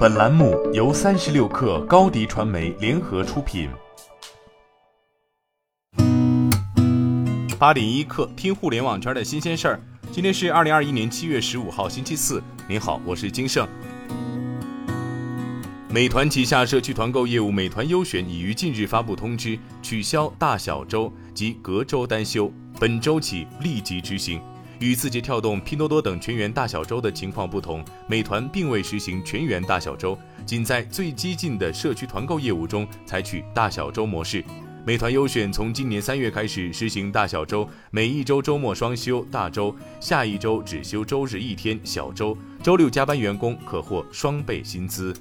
本栏目由三十六氪高低传媒联合出品。八点一刻，听互联网圈的新鲜事儿。今天是二零二一年七月十五号，星期四。您好，我是金盛。美团旗下社区团购业务美团优选已于近日发布通知，取消大小周及隔周单休，本周起立即执行。与字节跳动、拼多多等全员大小周的情况不同，美团并未实行全员大小周，仅在最激进的社区团购业务中采取大小周模式。美团优选从今年三月开始实行大小周，每一周周末双休大周，下一周只休周日一天小周，周六加班员工可获双倍薪资。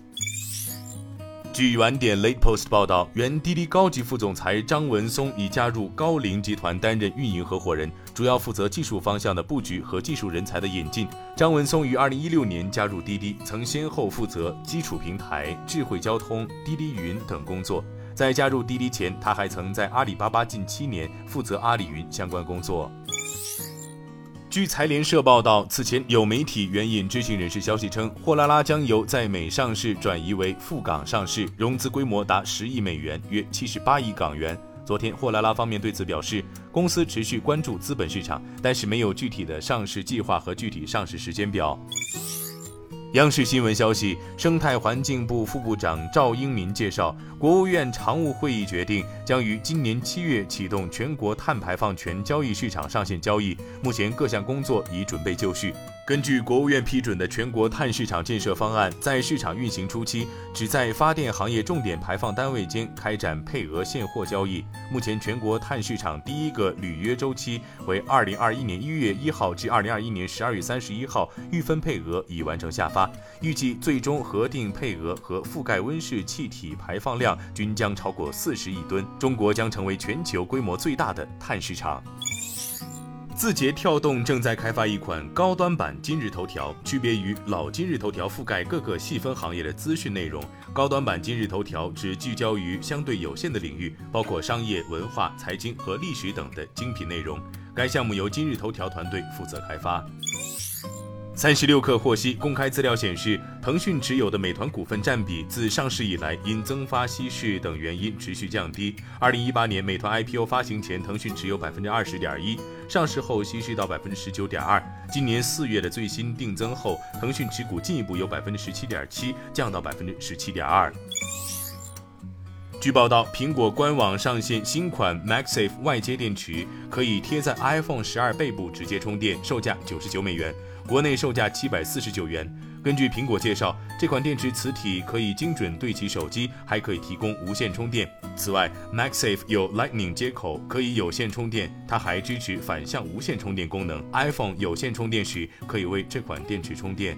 据晚点 Late Post 报道，原滴滴高级副总裁张文松已加入高瓴集团担任运营合伙人，主要负责技术方向的布局和技术人才的引进。张文松于二零一六年加入滴滴，曾先后负责基础平台、智慧交通、滴滴云等工作。在加入滴滴前，他还曾在阿里巴巴近七年，负责阿里云相关工作。据财联社报道，此前有媒体援引知情人士消息称，货拉拉将由在美上市转移为赴港上市，融资规模达十亿美元，约七十八亿港元。昨天，货拉拉方面对此表示，公司持续关注资本市场，但是没有具体的上市计划和具体上市时间表。央视新闻消息，生态环境部副部长赵英民介绍，国务院常务会议决定，将于今年七月启动全国碳排放权交易市场上线交易，目前各项工作已准备就绪。根据国务院批准的全国碳市场建设方案，在市场运行初期，只在发电行业重点排放单位间开展配额现货交易。目前，全国碳市场第一个履约周期为二零二一年一月一号至二零二一年十二月三十一号，预分配额已完成下发，预计最终核定配额和覆盖温室气体排放量均将超过四十亿吨，中国将成为全球规模最大的碳市场。字节跳动正在开发一款高端版今日头条，区别于老今日头条覆盖各个细分行业的资讯内容，高端版今日头条只聚焦于相对有限的领域，包括商业、文化、财经和历史等的精品内容。该项目由今日头条团队负责开发。三十六氪获悉，公开资料显示，腾讯持有的美团股份占比自上市以来因增发稀释等原因持续降低。二零一八年美团 IPO 发行前，腾讯持有百分之二十点一，上市后稀释到百分之十九点二。今年四月的最新定增后，腾讯持股进一步由百分之十七点七降到百分之十七点二。据报道，苹果官网上线新款 MagSafe 外接电池，可以贴在 iPhone 十二背部直接充电，售价九十九美元。国内售价七百四十九元。根据苹果介绍，这款电池磁体可以精准对齐手机，还可以提供无线充电。此外，MagSafe 有 Lightning 接口，可以有线充电，它还支持反向无线充电功能。iPhone 有线充电时可以为这款电池充电。